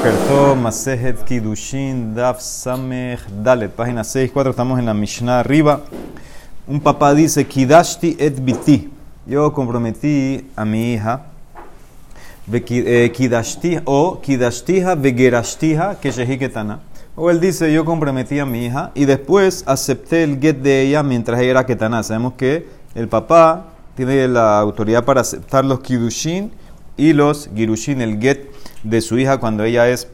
Bokerto, Masejet Kidushin, Daf Samech Dalet, página 6.4, estamos en la Mishnah arriba. Un papá dice, Kidashti et biti. Yo comprometí a mi hija, eh, Kidashti, o Kidashtiha vegerashtiha, ketana. O él dice, yo comprometí a mi hija y después acepté el get de ella mientras ella era ketana. Sabemos que el papá tiene la autoridad para aceptar los Kidushin y los Girushin, el get de su hija cuando ella es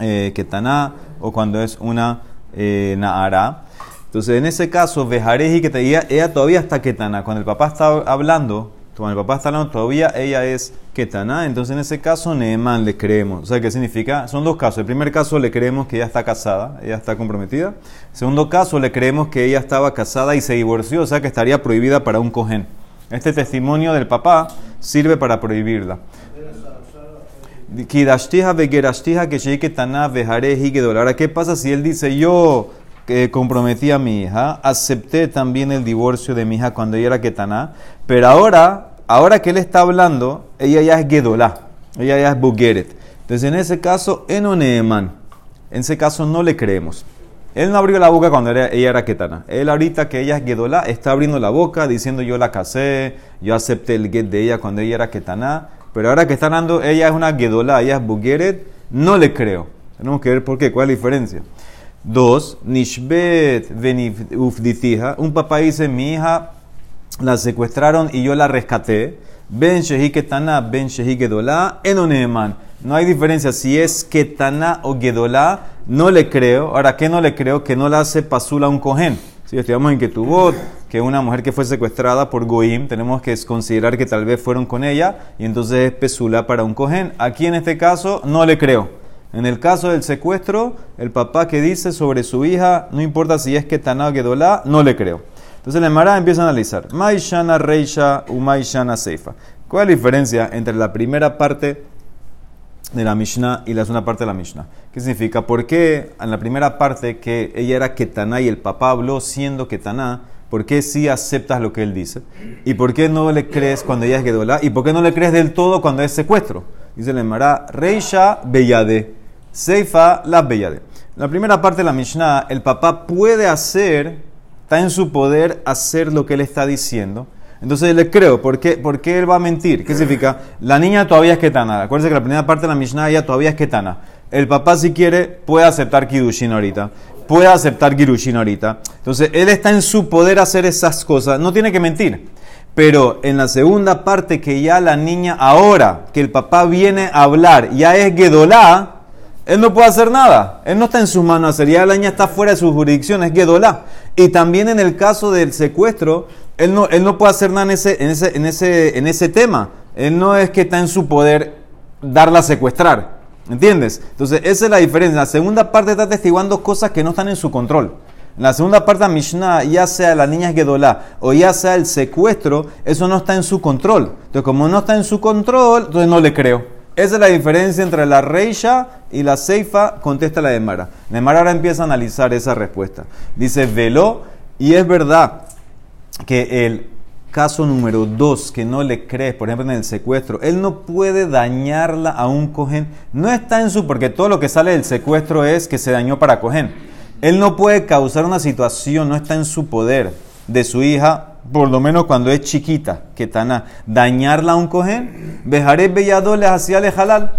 eh, ketaná o cuando es una eh, naara. Entonces, en ese caso, vejareji que ella, ella todavía está ketaná. Cuando el papá está hablando, cuando el papá está hablando, todavía ella es ketaná. Entonces, en ese caso, Neemán le creemos. O sea, ¿qué significa? Son dos casos. El primer caso le creemos que ella está casada, ella está comprometida. El segundo caso, le creemos que ella estaba casada y se divorció, o sea, que estaría prohibida para un cojén. Este testimonio del papá sirve para prohibirla. Kidashtija vegerashtija que taná Ahora, ¿qué pasa si él dice yo que comprometí a mi hija, acepté también el divorcio de mi hija cuando ella era ketaná, pero ahora, ahora que él está hablando, ella ya es gedolá, ella ya es bugeret. Entonces, en ese caso, enoneeman, en ese caso no le creemos. Él no abrió la boca cuando ella era ketana. Él ahorita que ella es gedolá, está abriendo la boca diciendo yo la casé, yo acepté el get de ella cuando ella era ketaná. Pero ahora que está dando, ella es una Gedolá, ella es Bugeret, no le creo. Tenemos que ver por qué, cuál es la diferencia. Dos, Nishbet Ufditija, un papá dice, mi hija la secuestraron y yo la rescaté. Ben Shehi Ketana, Ben Shehi Gedolá, Enoneman. No hay diferencia si es Ketana o Gedolá, no le creo. Ahora, ¿qué no le creo? Que no la hace pasula un cohen. Si estudiamos en Ketubot, que una mujer que fue secuestrada por Goim, tenemos que considerar que tal vez fueron con ella y entonces es pesula para un cohen. Aquí en este caso no le creo. En el caso del secuestro, el papá que dice sobre su hija, no importa si es que o Gedolá, no le creo. Entonces la Emara empieza a analizar. Maishana Reisha u Maishana Seifa. ¿Cuál es la diferencia entre la primera parte de la Mishnah y la segunda parte de la Mishnah? ¿Qué significa? ¿Por qué en la primera parte que ella era Ketaná y el papá habló siendo Ketaná? ¿Por qué sí aceptas lo que él dice? ¿Y por qué no le crees cuando ella es Gedolá? ¿Y por qué no le crees del todo cuando es secuestro? Dice el Emara, Reisha Beyade, Seifa la Beyade. la primera parte de la Mishnah, el papá puede hacer, está en su poder hacer lo que él está diciendo. Entonces le creo, ¿por qué, ¿por qué él va a mentir? ¿Qué significa? La niña todavía es ketana. Acuérdense que la primera parte de la Mishnah ella todavía es ketana. El papá, si quiere, puede aceptar Kidushin ahorita puede aceptar Girushin ahorita. Entonces, él está en su poder hacer esas cosas. No tiene que mentir. Pero en la segunda parte, que ya la niña, ahora que el papá viene a hablar, ya es Gedolá, él no puede hacer nada. Él no está en sus manos hacer. Ya la niña está fuera de su jurisdicción, es Gedolá. Y también en el caso del secuestro, él no, él no puede hacer nada en ese, en, ese, en, ese, en ese tema. Él no es que está en su poder darla a secuestrar. ¿Entiendes? Entonces, esa es la diferencia. La segunda parte está testiguando cosas que no están en su control. En la segunda parte de Mishnah, ya sea la niña Gedolá o ya sea el secuestro, eso no está en su control. Entonces, como no está en su control, entonces no le creo. Esa es la diferencia entre la Reisha y la Seifa, contesta la. La Demara ahora empieza a analizar esa respuesta. Dice, veló, y es verdad que el caso número dos, que no le crees, por ejemplo en el secuestro, él no puede dañarla a un cohen. No está en su, porque todo lo que sale del secuestro es que se dañó para cohen. Él no puede causar una situación, no está en su poder de su hija, por lo menos cuando es chiquita, que tana, dañarla a un cohen. Bejaré belladole hacia el halal.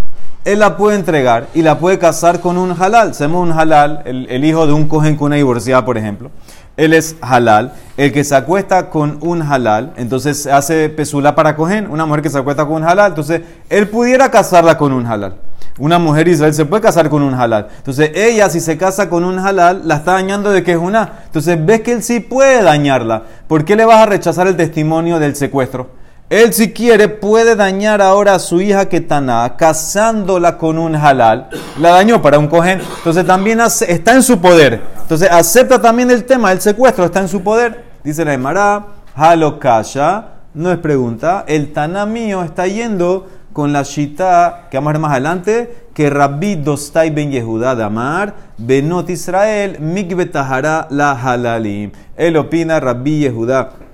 Él la puede entregar y la puede casar con un halal. Hacemos un halal, el, el hijo de un cohen con una divorciada, por ejemplo él es halal. El que se acuesta con un halal, entonces hace pesula para cogen. Una mujer que se acuesta con un halal, entonces él pudiera casarla con un halal. Una mujer Israel se puede casar con un halal. Entonces ella, si se casa con un halal, la está dañando de que es una. Entonces ves que él sí puede dañarla. ¿Por qué le vas a rechazar el testimonio del secuestro? Él si quiere puede dañar ahora a su hija Ketana casándola con un halal. La dañó para un cohen. Entonces también está en su poder. Entonces acepta también el tema del secuestro. Está en su poder. Dice la Emara, Halokasha. No es pregunta. El Taná mío está yendo con la Shita que vamos a ver más adelante. Que Rabbi Dostai ben Yehuda de Amar. Benot Israel. Mikbetahara la halalim. Él opina Rabbi Yehuda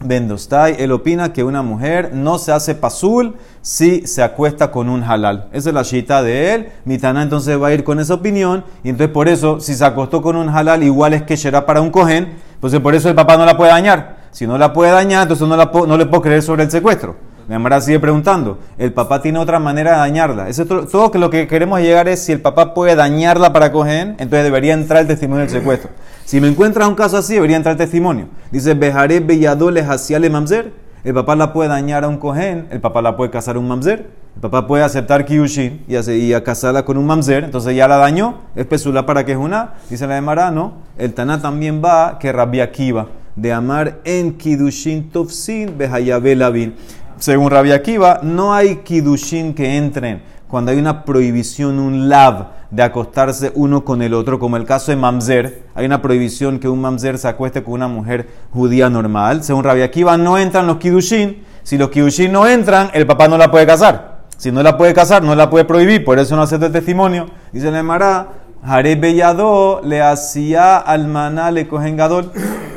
Bendostai, él opina que una mujer no se hace pasul si se acuesta con un halal. Esa es la shita de él. Mitana entonces va a ir con esa opinión. Y entonces por eso, si se acostó con un halal, igual es que será para un cohen. Entonces por eso el papá no la puede dañar. Si no la puede dañar, entonces no, la no le puedo creer sobre el secuestro. Mi mamá sigue preguntando. El papá tiene otra manera de dañarla. Eso, todo que lo que queremos llegar es si el papá puede dañarla para coger, entonces debería entrar el testimonio del secuestro. Si me encuentras un caso así, debería entrar el testimonio. Dice, Bejaré belladoles hacia mamzer. El papá la puede dañar a un cohen, el papá la puede casar a un mamzer. El papá puede aceptar kiushin y, y a casarla con un mamzer, entonces ya la dañó. Es pesula para que es una. Dice la de no. El Taná también va que Rabbi Akiva de amar en kidushin tofsin behayabe lavin. Según Rabbi Akiva, no hay kidushin que entren cuando hay una prohibición, un lav, de acostarse uno con el otro, como el caso de Mamzer. Hay una prohibición que un Mamzer se acueste con una mujer judía normal. Según Rabbi Akiva, no entran los kidushin. Si los kidushin no entran, el papá no la puede casar. Si no la puede casar, no la puede prohibir. Por eso no acepta el testimonio. Dice la Emara, Jare Bellado le hacía almaná le cogen gadol.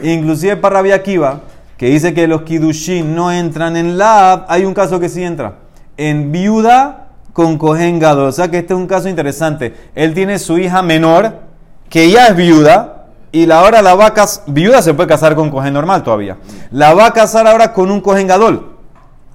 Inclusive para Rabbi Akiva, que dice que los kidushin no entran en lab, hay un caso que sí entra. En viuda con cohen gadol. O sea que este es un caso interesante. Él tiene su hija menor, que ya es viuda, y la ahora la va a casar, viuda se puede casar con cohen normal todavía. La va a casar ahora con un cohen gadol.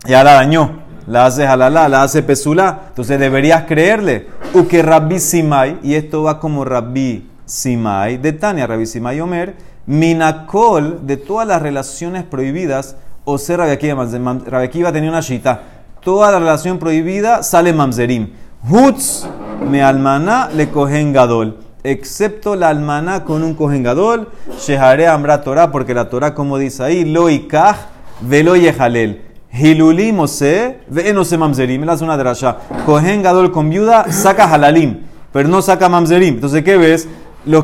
Ya la dañó. La hace halala, la hace pesulá. Entonces deberías creerle. Uke rabbi simai, y esto va como rabbi simai, de Tania, rabbi simai omer, Minakol, de todas las relaciones prohibidas, o ser Rabekiva tenía una shita. Toda la relación prohibida sale mamzerim. Hutz me almaná le cogen gadol. Excepto la almaná con un cogen gadol. Shehare ambra Torah, porque la Torah, como dice ahí, lo ikaj velo yehalel. Hiluli mose ve no se mamzerim. Él hace una drasha. Cogen gadol con viuda saca halalim, pero no saca mamzerim. Entonces, ¿qué ves?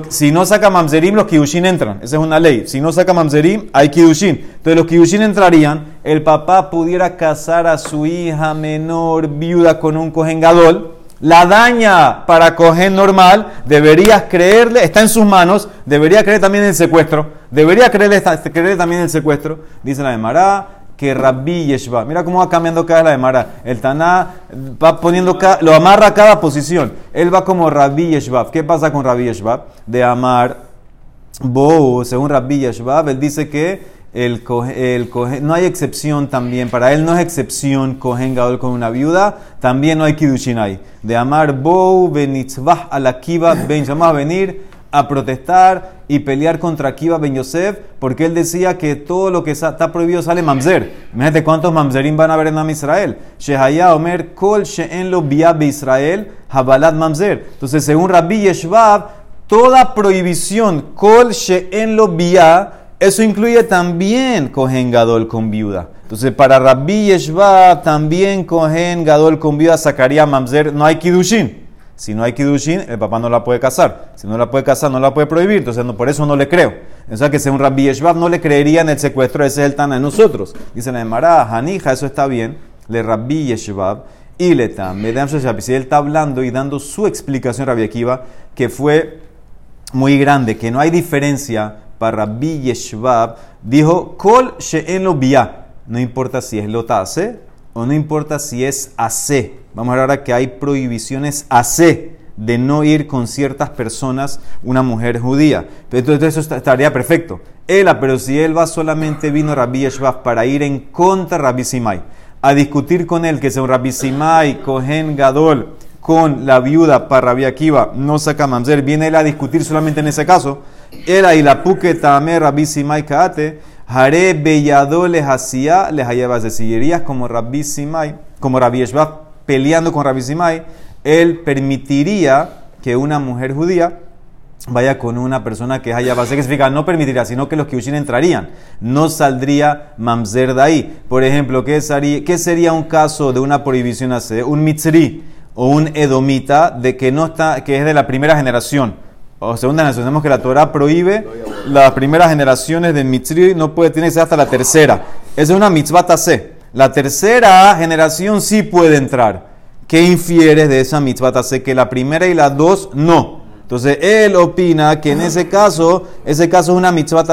Si no saca mamzerim, los kiddushin entran. Esa es una ley. Si no saca mamzerim, hay kiddushin. Entonces los kiddushin entrarían. El papá pudiera casar a su hija menor viuda con un cohen gadol. La daña para cogen normal. Deberías creerle, está en sus manos. Debería creer también en el secuestro. Debería creerle, creerle también en el secuestro. Dice la de que Rabbi Yeshua. Mira cómo va cambiando cada la de Mara. El Taná va poniendo, lo amarra a cada posición. Él va como Rabbi Yeshua. ¿Qué pasa con Rabbi Yeshua? De amar Bo, según Rabbi Yeshua, él dice que el, no hay excepción también. Para él no es excepción cohen gadol con una viuda. También no hay kidushin ahí. De amar Bo, benitzvah alakiva, ben. Vamos a venir a protestar y pelear contra Kiva Ben Yosef, porque él decía que todo lo que está prohibido sale mamzer. Imagínate cuántos mamzerim van a haber en Am Israel. Shehaya Omer Kol She'en lo Israel, Habalat Mamzer. Entonces, según Rabbi Yeshvav, toda prohibición, Kol She'en lo Bia, eso incluye también Kohen Gadol con viuda. Entonces, para Rabbi Yeshvav, también Kohen Gadol con viuda sacaría Mamzer, no hay Kidushin. Si no hay Kidushin, el papá no la puede casar. Si no la puede casar, no la puede prohibir. Entonces, por eso no le creo. O sea, que sea un Rabbi Yeshbab no le creería en el secuestro. Ese es el Tana de nosotros. Dice la Emara, Hanija, eso está bien. Le Rabbi Yeshbab y le Medam Si él está hablando y dando su explicación, Rabbi Akiva, que fue muy grande, que no hay diferencia para Rabbi Yeshbab, dijo, Kol she'en lo No importa si es lotase o no importa si es AC. Vamos a ver ahora que hay prohibiciones AC de no ir con ciertas personas, una mujer judía. Entonces eso estaría perfecto. Él, pero si él va solamente vino Rabbi Yeshua para ir en contra de Rabbi Simai, a discutir con él que sea un Rabbi Simai, Kohen Gadol, con la viuda para Rabbi Akiva, no saca mamzer, viene él a discutir solamente en ese caso. Él ahí la puque Rabbi Simai kaate, Haré bellado les hacía, les hallabas de sillerías como Rabbi Simai, como Rabbi Yeshua peleando con Rabbi Simai, él permitiría que una mujer judía vaya con una persona que es haya ¿Qué significa? No permitiría, sino que los kiushin entrarían. No saldría mamzer de ahí. Por ejemplo, ¿qué sería, ¿qué sería un caso de una prohibición hacer? Un mitzri o un edomita de que, no está, que es de la primera generación. O segunda generación. Sabemos que la Torah prohíbe las primeras generaciones de mitzri, no puede tener que ser hasta la tercera. Esa es una mitzvah tase. La tercera generación sí puede entrar. ¿Qué infieres de esa mitzvah? Sé que la primera y la dos no. Entonces él opina que en ese caso, ese caso es una mitzvah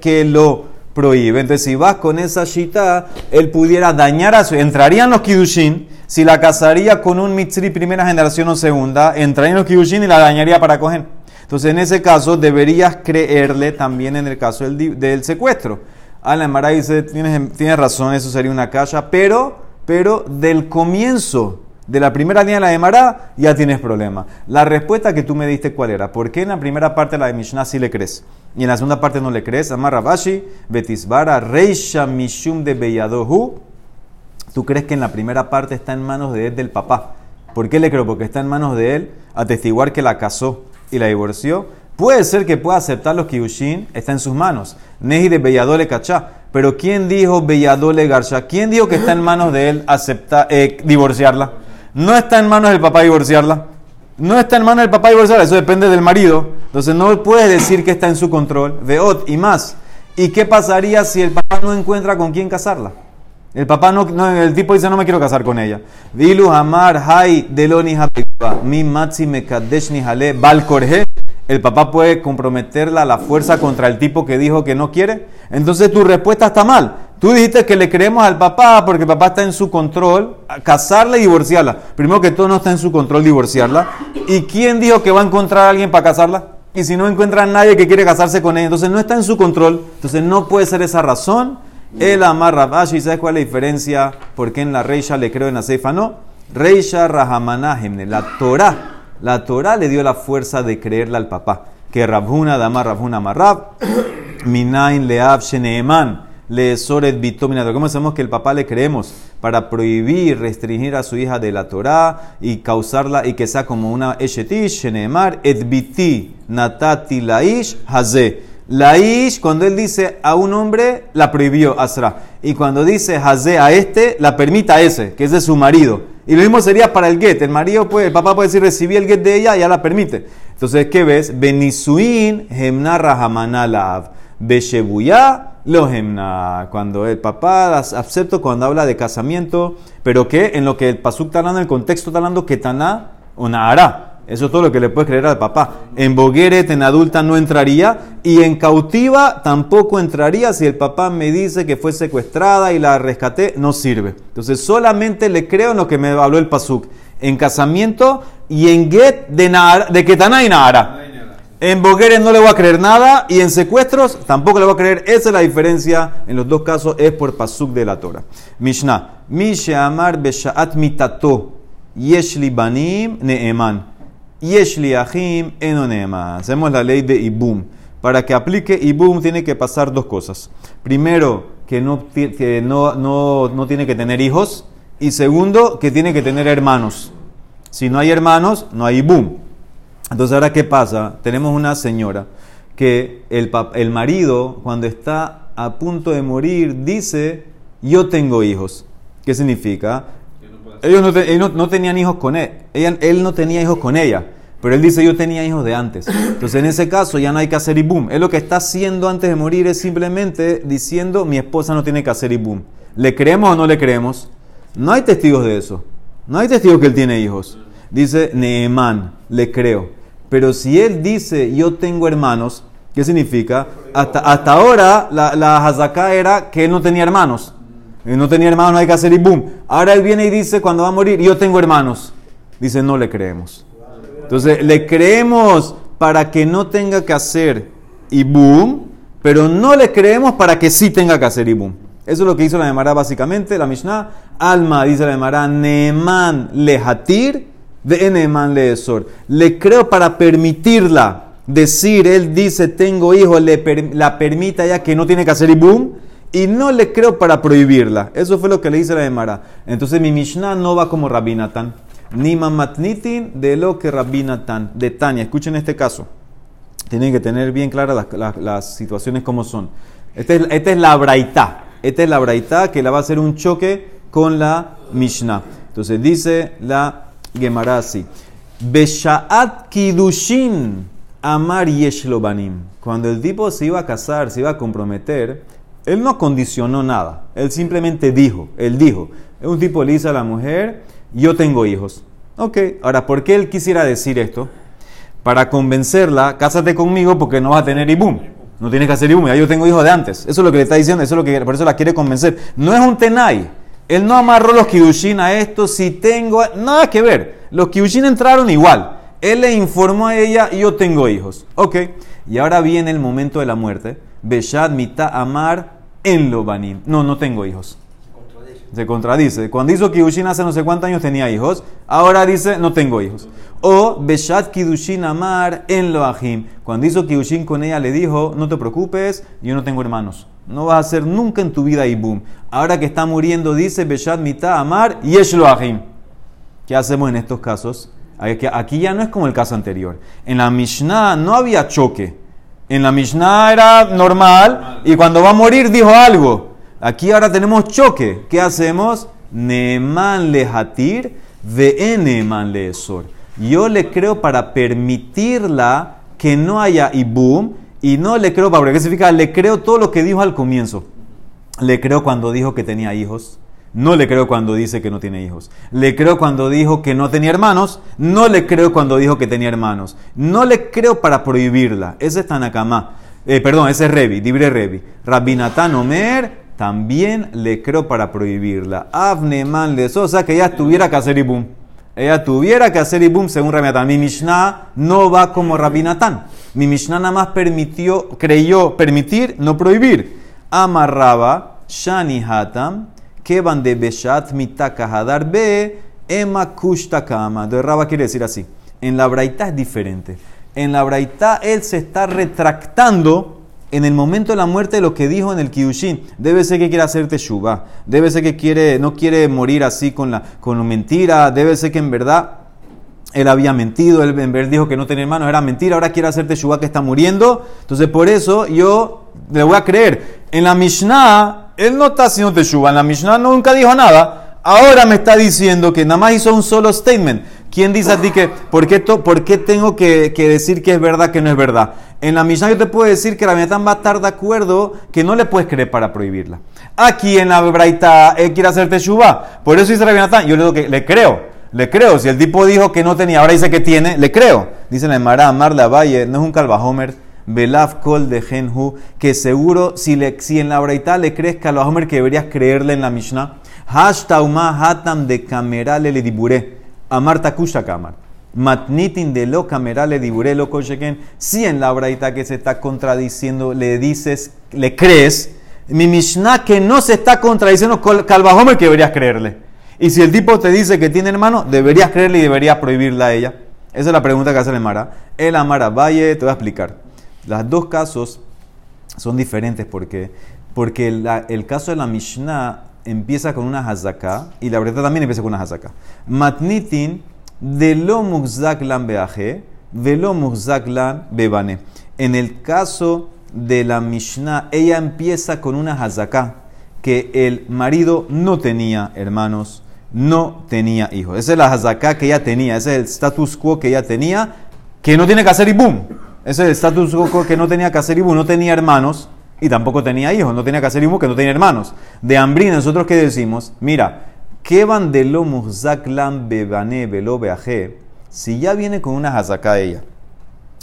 que lo prohíbe. Entonces, si vas con esa shita, él pudiera dañar a su. Entrarían los Kidushin, si la casaría con un Mitzri primera generación o segunda, entrarían los Kidushin y la dañaría para coger. Entonces, en ese caso, deberías creerle también en el caso del, del secuestro. La Mara dice: tienes, tienes razón, eso sería una caja, pero, pero del comienzo de la primera línea de la Emara, ya tienes problema. La respuesta que tú me diste, ¿cuál era? ¿Por qué en la primera parte de la de Mishnah sí le crees? Y en la segunda parte no le crees. Amar Rabashi, Betisbara, Reisha Mishum de Beyadohu. Tú crees que en la primera parte está en manos de él, del papá. ¿Por qué le creo? Porque está en manos de él atestiguar que la casó y la divorció. Puede ser que pueda aceptar los kiushin, está en sus manos. Neji de Beyadole Cachá. Pero ¿quién dijo Beyadole Garcha? ¿Quién dijo que está en manos de él aceptar, eh, divorciarla? No está en manos del papá divorciarla. No está en manos del papá divorciarla, eso depende del marido. Entonces no puedes decir que está en su control. Veot y más. ¿Y qué pasaría si el papá no encuentra con quién casarla? El papá no, el tipo dice no me quiero casar con ella. Vilu Hamar Hai Deloni Mi Matzi Mekadesh Hale Balkorje. El papá puede comprometerla a la fuerza contra el tipo que dijo que no quiere. Entonces tu respuesta está mal. Tú dijiste que le creemos al papá porque el papá está en su control, casarla y divorciarla. Primero que todo no está en su control divorciarla. ¿Y quién dijo que va a encontrar a alguien para casarla? Y si no encuentra a nadie que quiere casarse con ella, entonces no está en su control. Entonces no puede ser esa razón. El amarra Rabashi, ¿sabes cuál es la diferencia? ¿Por qué en la Reisha le creo en la Seifa no? Reisha Rahamanahemne, la Torah. La Torah le dio la fuerza de creerle al papá. Que Rabhuna Damar Rabhuna Marrab, Minain Leab Sheneeman le soret bitomina. ¿Cómo sabemos que el papá le creemos? Para prohibir, restringir a su hija de la Torah y causarla y que sea como una eshetish, shenemar, et biti, natati laish, haze. Laish, cuando él dice a un hombre, la prohibió Asra. Y cuando dice haze a este, la permita a ese, que es de su marido. Y lo mismo sería para el get. El marido puede, el papá puede decir, recibí el get de ella, ya la permite. Entonces, ¿qué ves? Benisuin hemnarra hamanalav. Beshebuya Lohemna, cuando el papá acepto cuando habla de casamiento, pero que en lo que el pasuk está hablando, el contexto está hablando que taná o nahará. Eso es todo lo que le puede creer al papá. En Bogueret, en adulta, no entraría. Y en cautiva tampoco entraría si el papá me dice que fue secuestrada y la rescaté, no sirve. Entonces solamente le creo en lo que me habló el pasuk. En casamiento y en get de, de Ketaná y Nahara. En Bogueres no le voy a creer nada y en secuestros tampoco le voy a creer. Esa es la diferencia. En los dos casos es por pasuk de la Torah. Mishnah. Mishe amar beshaat mitato. Yeshli banim neeman. Yeshli ahim eno neeman. Hacemos la ley de Ibum. Para que aplique Ibum tiene que pasar dos cosas. Primero, que no, que no, no, no tiene que tener hijos. Y segundo, que tiene que tener hermanos. Si no hay hermanos, no hay Ibum. Entonces, ahora, ¿qué pasa? Tenemos una señora que el, el marido, cuando está a punto de morir, dice, yo tengo hijos. ¿Qué significa? Ellos no, no, tenían hijos con él. él no tenía hijos con ella. Pero él dice, yo tenía hijos de antes. Entonces, en ese caso, ya no hay que hacer y boom. Él lo que está haciendo antes de morir es simplemente diciendo, mi esposa no tiene que hacer y boom. ¿Le creemos o no le creemos? No hay testigos de eso. No hay testigos que él tiene hijos. Dice Neemán, le creo. Pero si él dice, yo tengo hermanos, ¿qué significa? Hasta, hasta ahora la, la era que él no tenía hermanos. No tenía hermanos, no hay que hacer y boom. Ahora él viene y dice, cuando va a morir, yo tengo hermanos. Dice, no le creemos. Entonces, le creemos para que no tenga que hacer y boom, pero no le creemos para que sí tenga que hacer y boom. Eso es lo que hizo la Nemara básicamente. La Mishnah, Alma, dice la Nemara, Neeman lehatir de Eneman Leesor. Le creo para permitirla decir, él dice, tengo hijos, le la permita ya que no tiene que hacer y boom. Y no le creo para prohibirla. Eso fue lo que le dice la Emara. Entonces mi Mishnah no va como Rabinatan. Ni mamatnitin de lo que Rabinatan. De Tania. Escuchen este caso. Tienen que tener bien claras las, situaciones como son. Esta es, esta es la braita. Esta es la braita que la va a hacer un choque con la Mishnah. Entonces dice la Gemara así. Beshaat Kidushin Amar Yeshlobanim. Cuando el tipo se iba a casar, se iba a comprometer, él no condicionó nada. Él simplemente dijo, él dijo, un tipo le dice a la mujer, yo tengo hijos. Ok, ahora, ¿por qué él quisiera decir esto? Para convencerla, cásate conmigo porque no vas a tener ibum. no tienes que hacer ibum, ya yo tengo hijos de antes. Eso es lo que le está diciendo, eso es lo que por eso la quiere convencer. No es un tenai. Él no amarró los kiushin a esto, si tengo, nada que ver. Los kiushin entraron igual. Él le informó a ella, yo tengo hijos. Ok, y ahora viene el momento de la muerte. Beshad mita amar en lo banim. No, no tengo hijos. Se contradice. Cuando hizo Kidushin hace no sé cuántos años tenía hijos. Ahora dice, no tengo hijos. O Beshat Kidushin Amar en lo ajim. Cuando hizo Kidushin con ella le dijo, no te preocupes, yo no tengo hermanos. No vas a hacer nunca en tu vida boom. Ahora que está muriendo dice Beshat Mita Amar y es lo ajim. ¿Qué hacemos en estos casos? Aquí ya no es como el caso anterior. En la Mishnah no había choque. En la Mishnah era normal y cuando va a morir dijo algo. Aquí ahora tenemos choque. ¿Qué hacemos? Neeman le hatir, ve neeman le esor. Yo le creo para permitirla que no haya ibum y no le creo para, ¿qué significa? Le creo todo lo que dijo al comienzo. Le creo cuando dijo que tenía hijos. No le creo cuando dice que no tiene hijos. Le creo cuando dijo que no tenía hermanos. No le creo cuando dijo que tenía hermanos. No le creo para prohibirla. Ese es Tanakama. Eh, perdón, ese es Revi, Dibre Revi. Rabinatán Omer, también le creo para prohibirla. Avneman le o sea que ella tuviera que hacer ibum. Ella tuviera que hacer ibum según Rabinatán. Mi Mishnah no va como Rabinatán. Mi Mishnah nada más permitió, creyó permitir, no prohibir. Amarraba, Shani Hatam, van de Beshat Mitakahadar Be, Ema Kushtakama. De Raba quiere decir así. En la Braita es diferente. En la Braita él se está retractando en el momento de la muerte lo que dijo en el Kiyushin. Debe ser que quiere hacer teshuva. Debe ser que quiere, no quiere morir así con la, con mentira. Debe ser que en verdad él había mentido. Él en verdad dijo que no tenía hermanos. Era mentira. Ahora quiere hacer teshuva que está muriendo. Entonces por eso yo le voy a creer. En la Mishnah, él no está haciendo teshuva. La Mishnah nunca dijo nada. Ahora me está diciendo que nada más hizo un solo statement. ¿Quién dice a ti que, por qué, tengo que, decir que es verdad que no es verdad? En la Mishnah yo te puedo decir que la Rabinatán va a estar de acuerdo que no le puedes creer para prohibirla. Aquí en la Braita él quiere hacer teshuva. Por eso dice Rabinatán, yo le digo que le creo. Le creo. Si el tipo dijo que no tenía, ahora dice que tiene, le creo. Dice la Emara, Amar la Valle, no es un calvajomer. Belaf kol de Genhu, que seguro si, le, si en la Braita le crees calvajomer que deberías creerle en la Mishnah. Hashtauma hatam de camerale le dibure. Amar takusha kamar. Matnitin de lo camerale dibure lo kosheken. Si en la braita que se está contradiciendo le dices, le crees, mi Mishnah que no se está contradiciendo, calvajomer que deberías creerle. Y si el tipo te dice que tiene hermano, deberías creerle y deberías prohibirla a ella. Esa es la pregunta que hace el Mara. El Amara Valle, te voy a explicar. Los dos casos son diferentes porque, porque el caso de la Mishnah empieza con una hazaká y la verdad también empieza con una hazaká. Matnitin de lo muxaklan beaje, de lo muxaklan bebane. En el caso de la Mishnah, ella empieza con una hazaká que el marido no tenía hermanos, no tenía hijos. Esa es la hazaká que ella tenía, ese es el status quo que ella tenía, que no tiene que hacer y boom. Ese status quo que no tenía boom, no tenía hermanos y tampoco tenía hijos, no tenía hijos que no tenía hermanos. De Ambrín, nosotros que decimos, mira, que van de lo muhzaklan bebane velo si ya viene con una hazaká ella,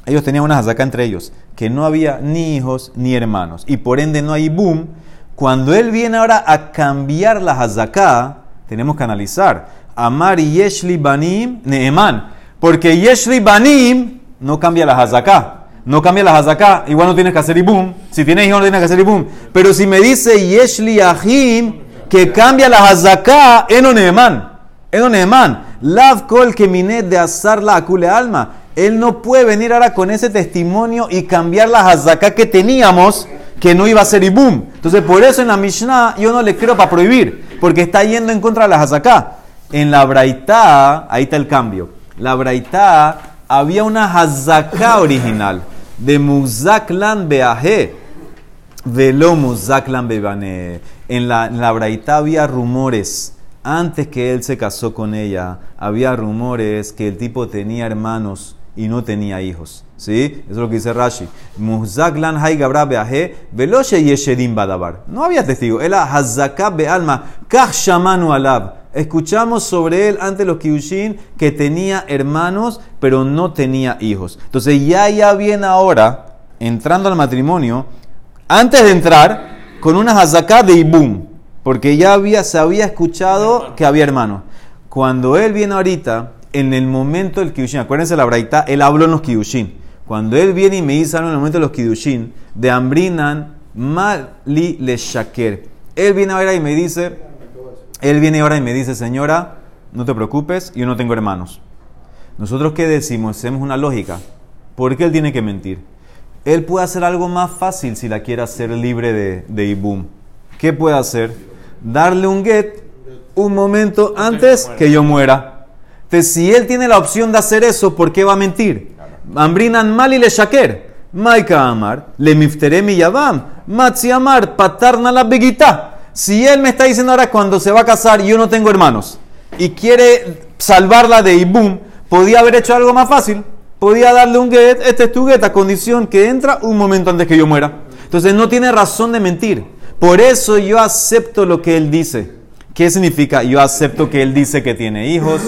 ellos tenían una hazaká entre ellos, que no había ni hijos ni hermanos, y por ende no hay boom, cuando él viene ahora a cambiar la hazaká, tenemos que analizar, Amar Yeshli Banim Neeman, porque Yeshli Banim no cambia la hazaká no cambia la hazaká, igual no tienes que hacer ibum. Si tienes hijos no tienes que hacer ibum. Pero si me dice Yeshli Ahim, que cambia la hazaká, eno neeman. Eno neeman. Lav kol que minet de azar la acule alma. Él no puede venir ahora con ese testimonio y cambiar la hazaká que teníamos, que no iba a ser ibum. Entonces, por eso en la Mishnah yo no le creo para prohibir, porque está yendo en contra de la hazaká. En la Braitá, ahí está el cambio. La Braitá había una hazaká original de Muzaklan Beaje, velo Muzaklan Bebane. En la, en la Braita había rumores, antes que él se casó con ella, había rumores que el tipo tenía hermanos y no tenía hijos. ¿Sí? Eso es lo que dice Rashi. Muzaklan hay gabra beaje, veloshe yeshedim badabar. No había testigo. Era hazaka bealma, kach shamanu alab. Escuchamos sobre él ante los Kiushin que tenía hermanos, pero no tenía hijos. Entonces ya ya viene ahora entrando al matrimonio, antes de entrar, con una hazaká de Ibum, porque ya había, se había escuchado que había hermanos. Cuando él viene ahorita, en el momento del Kidushin, acuérdense la braita, él habló en los Kidushin. Cuando él viene y me dice en el momento de los Kidushin, de Ambrinan, Mali le Shaker. Él viene ahora y me dice, él viene ahora y me dice, señora, no te preocupes, yo no tengo hermanos. Nosotros qué decimos, hacemos una lógica. ¿Por qué él tiene que mentir? Él puede hacer algo más fácil si la quiere hacer libre de, de Ibum. ¿Qué puede hacer? Darle un get un momento antes que yo muera. Entonces, si él tiene la opción de hacer eso, ¿por qué va a mentir? Ambrinan mal y le shaker. Maika Amar, le miftere mi yavam. Matzi Amar, patarna la. Si él me está diciendo ahora cuando se va a casar, yo no tengo hermanos, y quiere salvarla de Ibum, podía haber hecho algo más fácil. Podía darle un get, este es tu get, a condición que entra un momento antes que yo muera. Entonces no tiene razón de mentir. Por eso yo acepto lo que él dice. ¿Qué significa? Yo acepto que él dice que tiene hijos,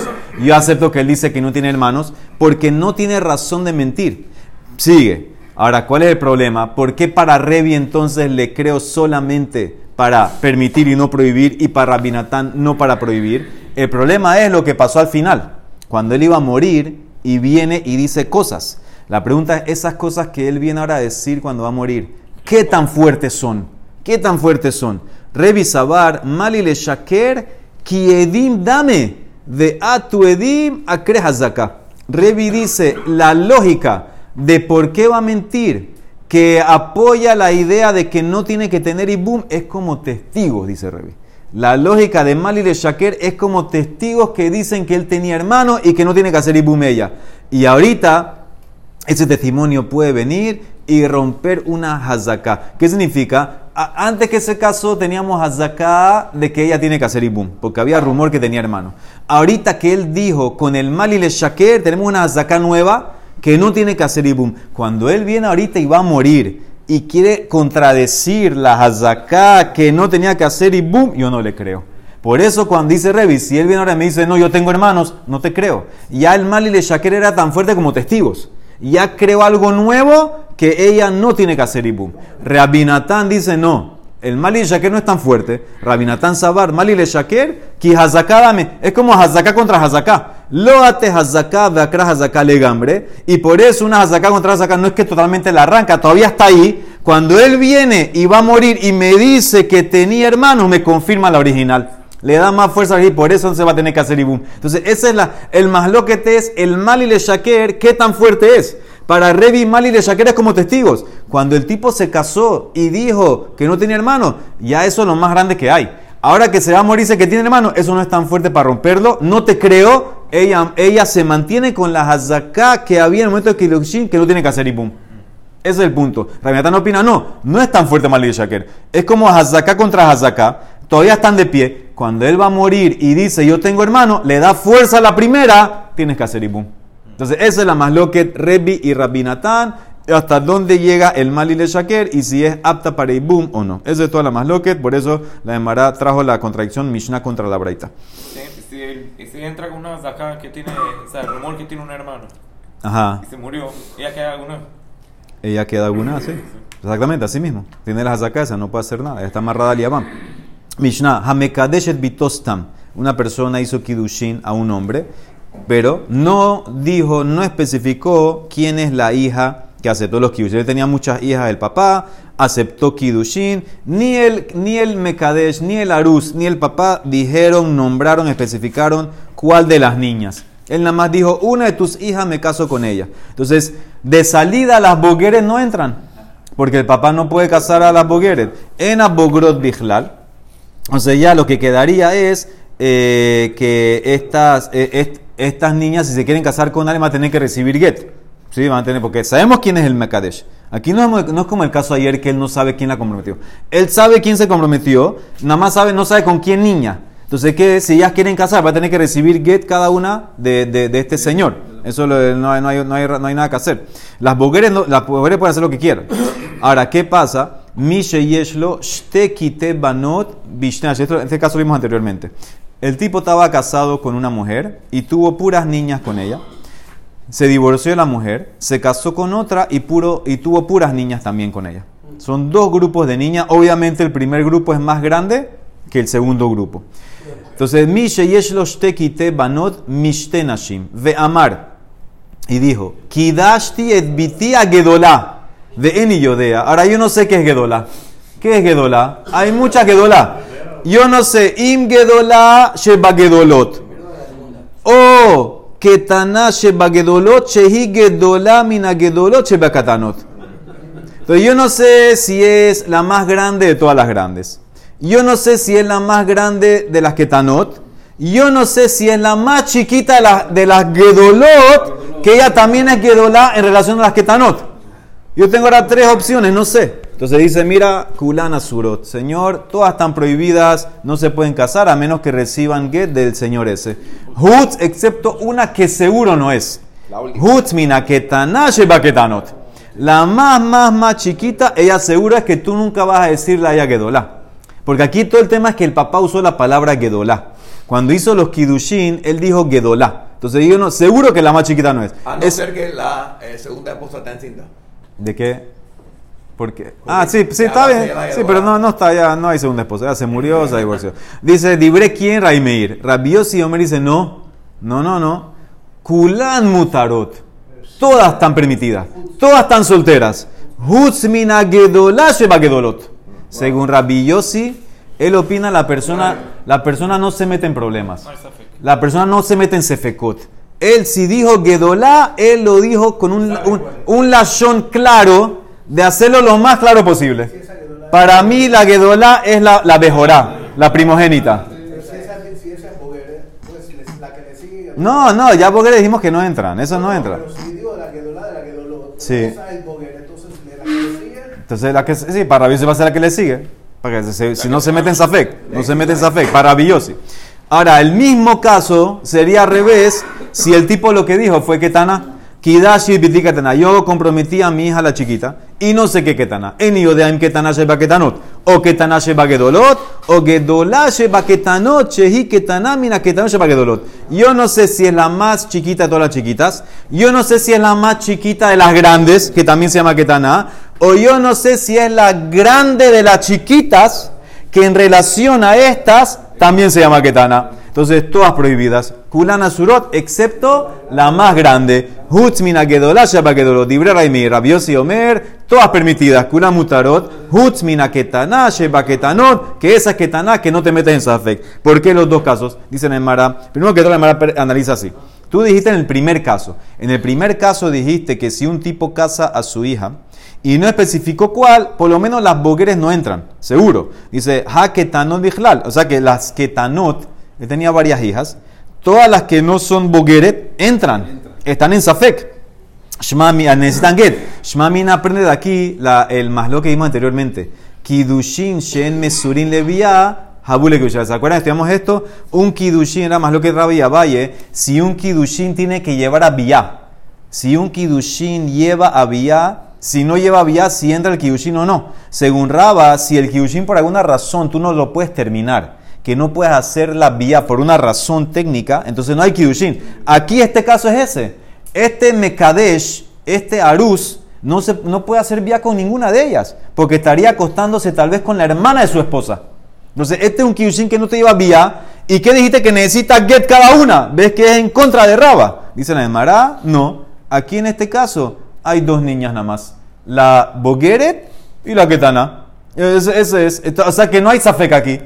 yo acepto que él dice que no tiene hermanos, porque no tiene razón de mentir. Sigue. Ahora, ¿cuál es el problema? ¿Por qué para Revi entonces le creo solamente para permitir y no prohibir y para Rabinatán no para prohibir? El problema es lo que pasó al final, cuando él iba a morir y viene y dice cosas. La pregunta es, esas cosas que él viene ahora a decir cuando va a morir, ¿qué tan fuertes son? ¿Qué tan fuertes son? Revi Sabar, Mali le Shaker, Kiedim dame, de Atu Edim Hazaka. Revi dice, la lógica de por qué va a mentir, que apoya la idea de que no tiene que tener Ibum, es como testigos, dice Revi. La lógica de Mali de Shaker es como testigos que dicen que él tenía hermano y que no tiene que hacer Ibum ella. Y ahorita ese testimonio puede venir y romper una hazaká. ¿Qué significa? antes que se casó teníamos hazaká de que ella tiene que hacer ibum, porque había rumor que tenía hermano. Ahorita que él dijo con el mal le shaker, tenemos una hazaká nueva que no tiene que hacer ibum. Cuando él viene ahorita y va a morir y quiere contradecir la hazaká que no tenía que hacer ibum, yo no le creo. Por eso cuando dice Revi, si él viene ahora y me dice, no, yo tengo hermanos, no te creo. Ya el mal y le shaker era tan fuerte como testigos. Ya creo algo nuevo que ella no tiene que hacer ibum. Rabinatán dice no. El Mali Shaker no es tan fuerte. Rabinatán Sabar, Mali le Shaker, ki dame. Es como Hazaká contra Hazaká. Loate Hazaká, Dakra Hazaká legambre. Y por eso una Hazaká contra Hazaká no es que totalmente la arranca, todavía está ahí. Cuando él viene y va a morir y me dice que tenía hermanos, me confirma la original. Le da más fuerza y por eso se va a tener que hacer ibum. Entonces, ese es la, el más lo que te es, el Mali le Shaker, ¿qué tan fuerte es? para Revi Mali de Shakeres como testigos. Cuando el tipo se casó y dijo que no tenía hermano, ya eso es lo más grande que hay. Ahora que se va a morir dice que tiene hermano, eso no es tan fuerte para romperlo. No te creo. Ella, ella se mantiene con la hazaká que había en el momento de Kilushin que no tiene que hacer y pum. Ese es el punto. Rabiatán opina, no, no es tan fuerte Mali de Shaker. Es como hazaká contra hazaká. Todavía están de pie. Cuando él va a morir y dice yo tengo hermano, le da fuerza a la primera, tienes que hacer y pum. Entonces, esa es la masloquet Rebi y Rabinatán, hasta dónde llega el mal y le shaker y si es apta para Ibum o no. Esa es toda la masloquet, por eso la Emara trajo la contradicción Mishnah contra la Braita. Si, si, entra con una zaká que tiene, o sea, el rumor que tiene un hermano Ajá. y se murió, ¿ella queda alguna? Ella queda alguna, sí. Exactamente, así mismo. Tiene las esa no puede hacer nada, está amarrada al Yabam. Mishnah, Hamekadeshet Bitostam. Una persona hizo Kidushin a un hombre pero no dijo, no especificó quién es la hija que aceptó los kiddushin. Él tenía muchas hijas del papá, aceptó kiddushin. Ni el, ni el Mekadesh, ni el Arus, ni el papá dijeron, nombraron, especificaron cuál de las niñas. Él nada más dijo, una de tus hijas me caso con ella. Entonces, de salida las bogueres no entran, porque el papá no puede casar a las bogueres. En abogrot bichlal. O sea, ya lo que quedaría es eh, que estas, eh, estas niñas, si se quieren casar con alguien, van a tener que recibir get. Sí, van a tener, porque sabemos quién es el Mekadesh. Aquí no no es, como el caso ayer que él no sabe quién la comprometió. Él sabe quién se comprometió, nada más sabe, no sabe con quién niña. Entonces, que si ellas quieren casar, va a tener que recibir get cada una de, de, este señor. Eso no, hay, no, hay, no, hay, nada que hacer. Las bogueres, las pueden hacer lo que quieran. Ahora, ¿qué pasa? Mishe Yeshlo, Banot, Bishnash. En este caso lo vimos anteriormente. El tipo estaba casado con una mujer y tuvo puras niñas con ella. Se divorció de la mujer, se casó con otra y, puro, y tuvo puras niñas también con ella. Son dos grupos de niñas. Obviamente el primer grupo es más grande que el segundo grupo. Entonces, Mishe Yesh Tekite Banot Mishtenashim. Ve Amar. Y dijo, Kidashti et bitia Gedolá. De Eni Yodea. Ahora yo no sé qué es Gedolá. ¿Qué es Gedolá? Hay mucha Gedolá. Yo no sé. Im Gedolá Sheba Gedolot. O Entonces yo no sé si es la más grande de todas las grandes. Yo no sé si es la más grande de las Ketanot. Yo no sé si es la más chiquita de, las de las que ella también es Gedolá en relación a las Ketanot. Yo tengo ahora tres opciones, no sé. Entonces dice, mira, Kulana Surot, Señor, todas están prohibidas, no se pueden casar a menos que reciban get del Señor ese. Hutz, excepto una que seguro no es. Hutz mina ketanash ketanot. La más, más, más chiquita, ella segura es que tú nunca vas a decirle a ella Gedolá. Porque aquí todo el tema es que el papá usó la palabra Gedolá. Cuando hizo los Kidushin, él dijo Gedolá. Entonces yo no, seguro que la más chiquita no es. A no ser que la eh, segunda esposa está encinta. ¿De qué? Porque, ah, sí, sí, está bien. Sí, pero no, no está ya, no hay segunda esposa. Ya se murió, se divorció. Dice, Dibre quién, Raimeir. Rabiosi Omer dice, no, no, no, no. Kulan mutarot. Todas están permitidas. Todas están solteras. Hutzmina gedolot. Según Rabbi Yossi, él opina la persona, la persona no se mete en problemas. La persona no se mete en sefekot. Él si dijo Gedolá, él lo dijo con un, un, lashon claro de hacerlo lo más claro posible. Para mí la Gedolá es la, la Bejorá, la primogénita. No, no, ya porque dijimos que no entran, eso no entra. Pero si digo la Gedolá de la sí. esa es entonces la que entonces, la que, sí, para Rabbi va a ser la que le sigue. Para si no se mete en Safek, no se mete en Safek, para Rabbi Ahora, el mismo caso sería al revés si el tipo lo que dijo fue que Tana, Kidashi Tana, yo comprometí a mi hija la chiquita y no sé qué Ketana. En Yodeaim Ketana Sheba Ketanot, o Ketana Sheba Gedolot, o Gedolá Sheba Ketanot, Shehi Ketana Mina Ketanot Sheba Gedolot. Yo no sé si es la más chiquita de todas las chiquitas, yo no sé si es la más chiquita de las grandes, que también se llama Ketana, o yo no sé si es la grande de las chiquitas, que en relación a estas también se llama ketana. Entonces, todas prohibidas. Kulana surot, excepto la más grande. Hutzmina gedolá gedolot. Dibre raimi, rabiosi omer, todas permitidas. Kulan mutarot, hutzmina ketana ketanot, que esa ketana que no te metes en safek. ¿Por qué los dos casos? Dicen en Mara. Primero que todo, la Mara analiza así. Tú dijiste en el primer caso. En el primer caso dijiste que si un tipo casa a su hija, y no especificó cuál, por lo menos las bogueres no entran, seguro. Dice, ha ketanot bichlal, o sea que las ketanot, él tenía varias hijas, todas las que no son bogueret entran, están en safek. Shmami, ah, necesitan get. Shmami aprende de aquí la, el más lo que vimos anteriormente. Kidushin shen mesurin levia habule ¿Se acuerdan? Estudiamos esto. Un kidushin era más lo que rabia valle. Si un kidushin tiene que llevar a vía. Si un kidushin lleva a vía, si no lleva vía, si entra el kiushin o no. Según Raba, si el kiushin por alguna razón tú no lo puedes terminar, que no puedes hacer la vía por una razón técnica, entonces no hay kiushin. Aquí este caso es ese. Este Mekadesh, este Arus, no, se, no puede hacer vía con ninguna de ellas, porque estaría acostándose tal vez con la hermana de su esposa. Entonces, este es un kiushin que no te lleva vía. ¿Y qué dijiste que necesita get cada una? ¿Ves que es en contra de Raba? Dice la Mará, no. Aquí en este caso, hay dos niñas nada más. La Bogueret y la Ketana. Ese, es. O sea que no hay aquí.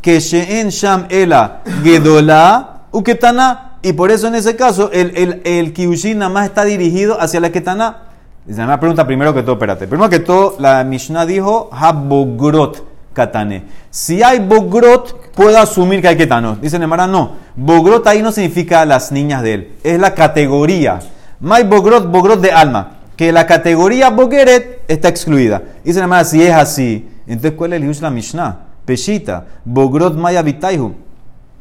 Que She'en Sham Ela Gedola u Ketana. Y por eso en ese caso el, el, el Kiushin nada más está dirigido hacia la Ketana. Dice, me pregunta primero que todo, espérate. Primero que todo, la Mishnah dijo Habogrot Katane. Si hay Bogrot, puedo asumir que hay Ketano. Dice Nemara, no. Bogrot ahí no significa las niñas de él. Es la categoría. May Bogrot, Bogrot de alma. Que la categoría Bogeret está excluida. Dice madre, si es así, entonces ¿cuál es el la Mishnah? Peshita, Bogrot Maya Vitaihu.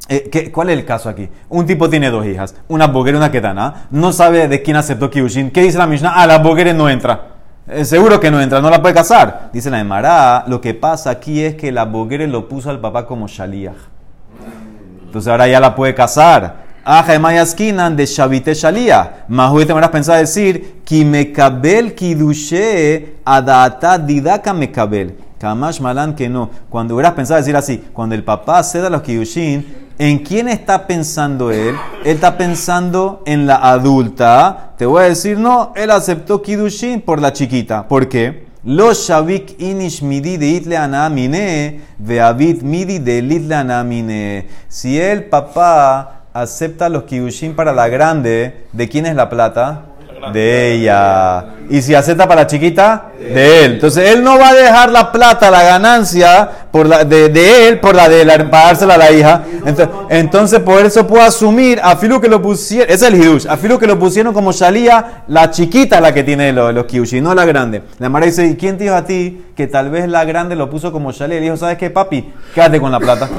Eh, ¿Cuál es el caso aquí? Un tipo tiene dos hijas, una Bogeret y una Ketana. No sabe de quién aceptó Kiushin. ¿Qué dice la Mishnah? Ah, la Bogeret no entra. Eh, seguro que no entra, no la puede casar. Dice la Emara, lo que pasa aquí es que la Bogeret lo puso al papá como Shaliach. Entonces ahora ya la puede casar. Aja mayaskinan de Shavite Shalia. Mahu te me a decir, ki mekabel kidushe adata didaka mekabel. Kamash malan que no. Cuando hubieras pensado decir así, cuando el papá ceda los kidushin, ¿en quién está pensando él? Él está pensando en la adulta. Te voy a decir, no, él aceptó kidushin por la chiquita. ¿Por qué? Los shavik inish midi de itle anamine, midi de itle anamine. Si el papá acepta los kidushin para la grande, ¿de quién es la plata? De ella. Y si acepta para la chiquita, de él. Entonces él no va a dejar la plata, la ganancia por la, de, él por la de la, pagársela a la hija. Entonces, por eso puedo asumir a Filu que lo pusieron, es el hidush, a Filu que lo pusieron como Shalía, la chiquita la que tiene los, los no la grande. La madre dice, ¿y quién te dijo a ti que tal vez la grande lo puso como Shalía? Le dijo, ¿sabes qué, papi? Quédate con la plata.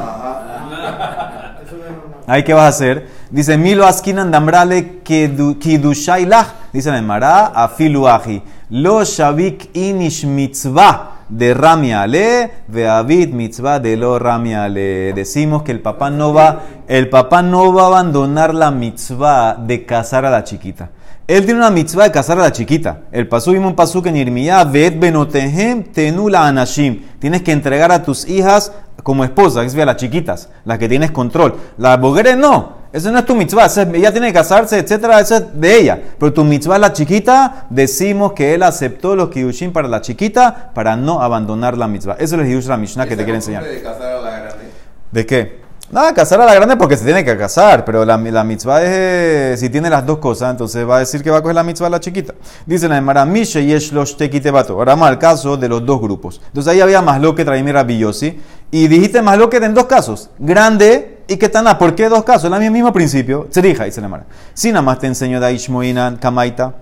Ahí, ¿qué vas a hacer? Dice, Milo askinan dambrale kidushailach. Dice en Mará, afiluaji. Lo shavik inish mitzvah de ramiale, veavid mitzvah de lo ramiale. Decimos que el papá no va, el papá no va a abandonar la mitzvah de casar a la chiquita. Él tiene una mitzvah de casar a la chiquita. El pasú vimos un pasú que en Irmiyah, ved benotehem tenula anashim. Tienes que entregar a tus hijas como esposa, que es a las chiquitas, las que tienes control. Las mujeres no. Eso no es tu mitzvah, ella tiene que casarse, etcétera, eso es de ella. Pero tu mitzvah, la chiquita, decimos que él aceptó los kiddushin para la chiquita para no abandonar la mitzvah. Eso es el de la Mishnah que te quiere enseñar. De, casar a la ¿De qué? Nada, casar a la grande porque se tiene que casar, pero la, la mitzvah es, eh, si tiene las dos cosas, entonces va a decir que va a coger la mitzvah a la chiquita. Dice la Emara, Mishe yesh los tequitebato. Ahora vamos al caso de los dos grupos. Entonces ahí había más lo que y dijiste más lo que en dos casos, grande y ketana. ¿Por qué dos casos? El mismo principio. Tzerija, dice la Emara. Si nada más te enseño de Ishmoinan Kamaita,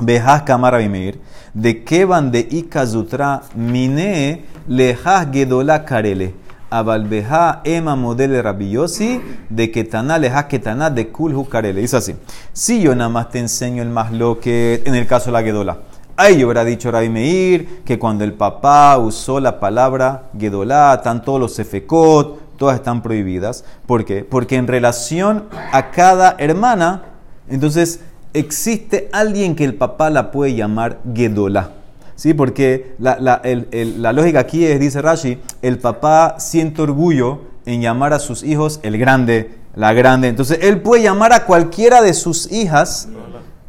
Bejas Kamara Bimeir, de que van de Ikazutra, Mine, Lejas Gedola Karele. Abalbeja ema modele rabiosi de ketana leja ketana de kulhu karele. Dice así. Si yo nada más te enseño el más lo que en el caso de la Gedola. Ahí yo hubiera dicho Rabbi Meir que cuando el papá usó la palabra Gedolá, están todos los efekot, todas están prohibidas. ¿Por qué? Porque en relación a cada hermana, entonces existe alguien que el papá la puede llamar Gedolá. ¿Sí? Porque la, la, lógica aquí es, dice Rashi, el papá siente orgullo en llamar a sus hijos el grande, la grande. Entonces él puede llamar a cualquiera de sus hijas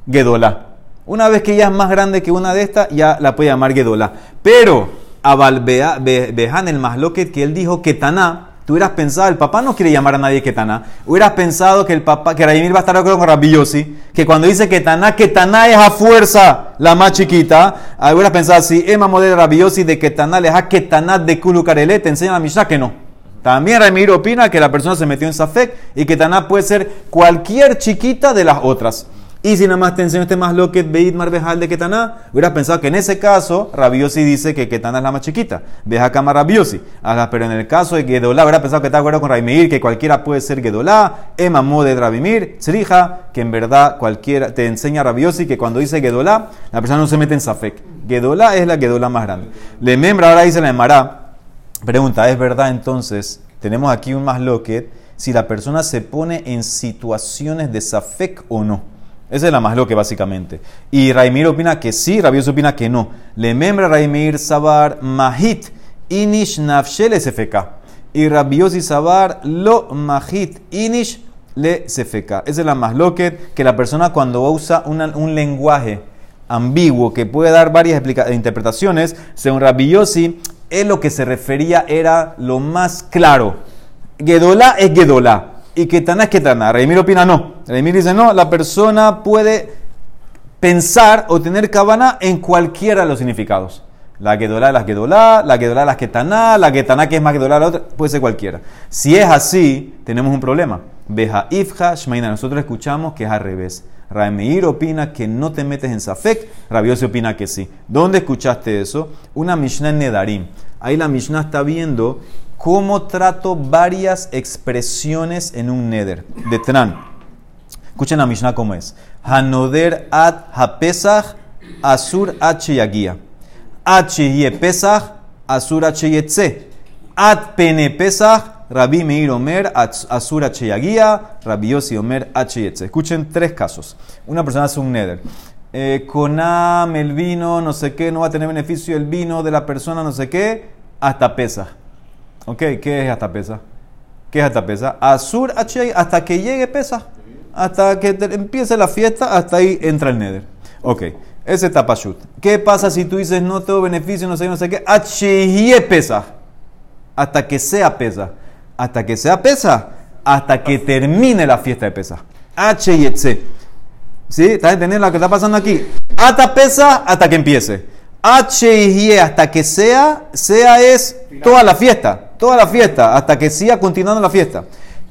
Gedolá. Una vez que ella es más grande que una de estas, ya la puede llamar Gedolá. Pero a Bejan el Masloquet que él dijo que Taná, Tú hubieras pensado, el papá no quiere llamar a nadie Ketaná. Hubieras pensado que el papá, que Raimir va a estar de acuerdo con Rabbi que cuando dice Ketaná, Ketaná es a fuerza la más chiquita. Ah, hubieras pensado, si Emma modelo Rabbi de Ketaná le a Ketaná de Kulukarele, te enseña la Mishnah que no. También Raimir opina que la persona se metió en Safek y que Taná puede ser cualquier chiquita de las otras. Y si nada más te enseño este más lo que Beit Marbejal de Ketaná, hubieras pensado que en ese caso Rabiosi dice que Ketaná es la más chiquita. Veja cama Rabiosi. Pero en el caso de Gedolá, hubiera pensado que está de acuerdo con Raimir, que cualquiera puede ser Gedolá, Emamó de Rabimir, Srija, que en verdad cualquiera te enseña Rabiosi que cuando dice Gedolá, la persona no se mete en Safek. Gedolá es la Gedolá más grande. Le membra ahora dice la Emara. Pregunta, ¿es verdad entonces? Tenemos aquí un más loquet si la persona se pone en situaciones de Safek o no. Esa es la más loque, básicamente. Y Raimir opina que sí, Rabioso opina que no. Le membra Raimir Sabar Mahit Inish Nafshel SFK. Y Rabiosi Sabar Lo Mahit Inish Le SFK. Esa es la más que la persona cuando usa un lenguaje ambiguo que puede dar varias interpretaciones, según Rabiosi, es lo que se refería era lo más claro. Gedolá es Gedolá y Ketana es Ketana. Reimir opina no. Reimir dice no, la persona puede pensar o tener cabana en cualquiera de los significados. La Gedolá, la Gedolá, la Gedolá, la Ketaná, la Ketaná que es más Gedolá, la otra, puede ser cualquiera. Si es así, tenemos un problema. Beja Ifja Shmaina, nosotros escuchamos que es al revés. Raimir opina que no te metes en Safek, Rabiosi opina que sí. ¿Dónde escuchaste eso? Una Mishnah en Nedarim. Ahí la Mishnah está viendo cómo trato varias expresiones en un neder de Tran. Escuchen la Mishnah cómo es. Hanoder ad hapesach asur h yagia. H ye pesach asur h yetze. Ad pene pesach Rabbi Meir Omer, Asura Cheyagia, Rabbi Yossi Omer, H. Escuchen tres casos. Una persona hace un neder. Eh, conam, el vino, no sé qué, no va a tener beneficio el vino de la persona, no sé qué, hasta pesa. ¿Ok? ¿Qué es hasta pesa? ¿Qué es hasta pesa? Azur hasta que llegue pesa. Hasta que empiece la fiesta, hasta ahí entra el neder. Ok, ese tapashut. ¿Qué pasa si tú dices no tengo beneficio, no sé, no sé qué? H pesa. Hasta que sea pesa. Hasta que sea pesa. Hasta que termine la fiesta de pesa. H y ¿Sí? ¿Estás entendiendo lo que está pasando aquí? Hasta pesa hasta que empiece. H E hasta que sea, sea es toda la fiesta, toda la fiesta, hasta que siga continuando la fiesta.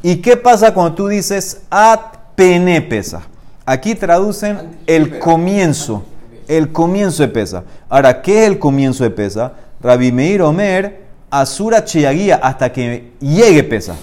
¿Y qué pasa cuando tú dices at pene pesa? Aquí traducen el comienzo, el comienzo de pesa. Ahora, ¿qué es el comienzo de pesa? Rabbi Meir Omer, Asura Cheyaguía, hasta que llegue pesa.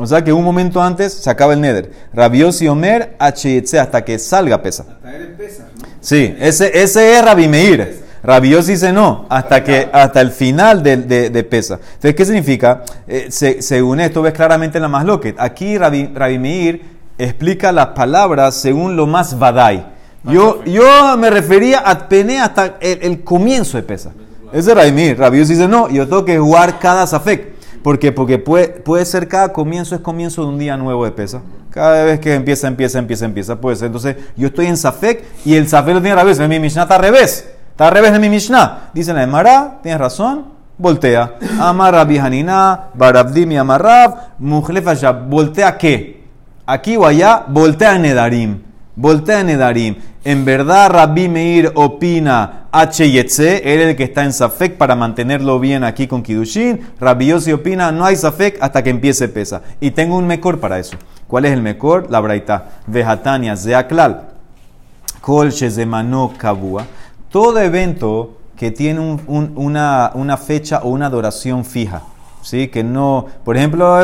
O sea que un momento antes se acaba el neder. Rabiosi Omer, hasta que salga pesa. Hasta él pesa, ¿no? Sí, ese, ese es Rabi Meir. Rabiosi dice no, hasta, que, hasta el final de, de, pesa. Entonces, ¿qué significa? Eh, según esto, ves claramente en la más loquet. Aquí Rabi, Meir explica las palabras según lo más vadai. Yo, yo me refería a pene hasta el, comienzo de pesa. Ese es Rabi Meir. Rabiosi dice no, yo tengo que jugar cada safek. ¿Por qué? Porque puede, puede ser cada comienzo es comienzo de un día nuevo de pesa. Cada vez que empieza, empieza, empieza, empieza. Puede ser. Entonces, yo estoy en Safek y el Safek lo tiene al revés. Mi Mishnah está al revés. Está al revés de mi Mishnah. Dice la Emara, tienes razón, voltea. Amar Bihanina, Barabdim y Amarrab, ya. ¿Voltea qué? Aquí o allá, voltea Nedarim. Voltea Nedarim. En verdad, Rabbi Meir opina H y él es el que está en Safek para mantenerlo bien aquí con Kidushin. Rabbi Yossi opina no hay Safek hasta que empiece pesa. Y tengo un mejor para eso. ¿Cuál es el mejor? La braita. Vejatania, Zeaklal. Kol Shezemano Kabua. Todo evento que tiene una, fecha o una adoración fija. ¿Sí? Que no, por ejemplo,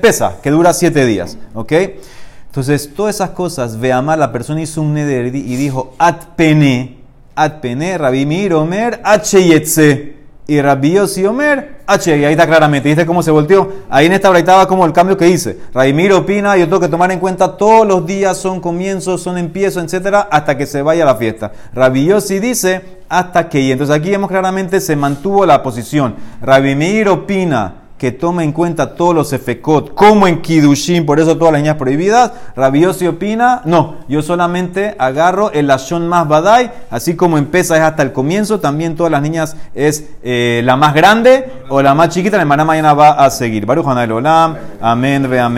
pesa, que dura siete días. ¿Ok? Entonces, todas esas cosas, Veamar, la persona hizo un neder y dijo, at pene, at pene, Rabbi Omer, h y Rabbi Omer, h, y ahí está claramente, ¿viste cómo se volteó? Ahí en esta estaba como el cambio que hice. Rabbi opina, yo tengo que tomar en cuenta todos los días son comienzos, son empiezos, etcétera, hasta que se vaya la fiesta. Rabbi Yossi dice, hasta que, y entonces aquí vemos claramente se mantuvo la posición. Rabbi opina, que tome en cuenta todos los efecot, como en Kidushin, por eso todas las niñas prohibidas. Rabiosi opina, no, yo solamente agarro el Lashon más badai, así como en Pesa es hasta el comienzo, también todas las niñas es eh, la más grande o la más chiquita, la hermana mañana va a seguir. Baruch Olam, amén, ve amén.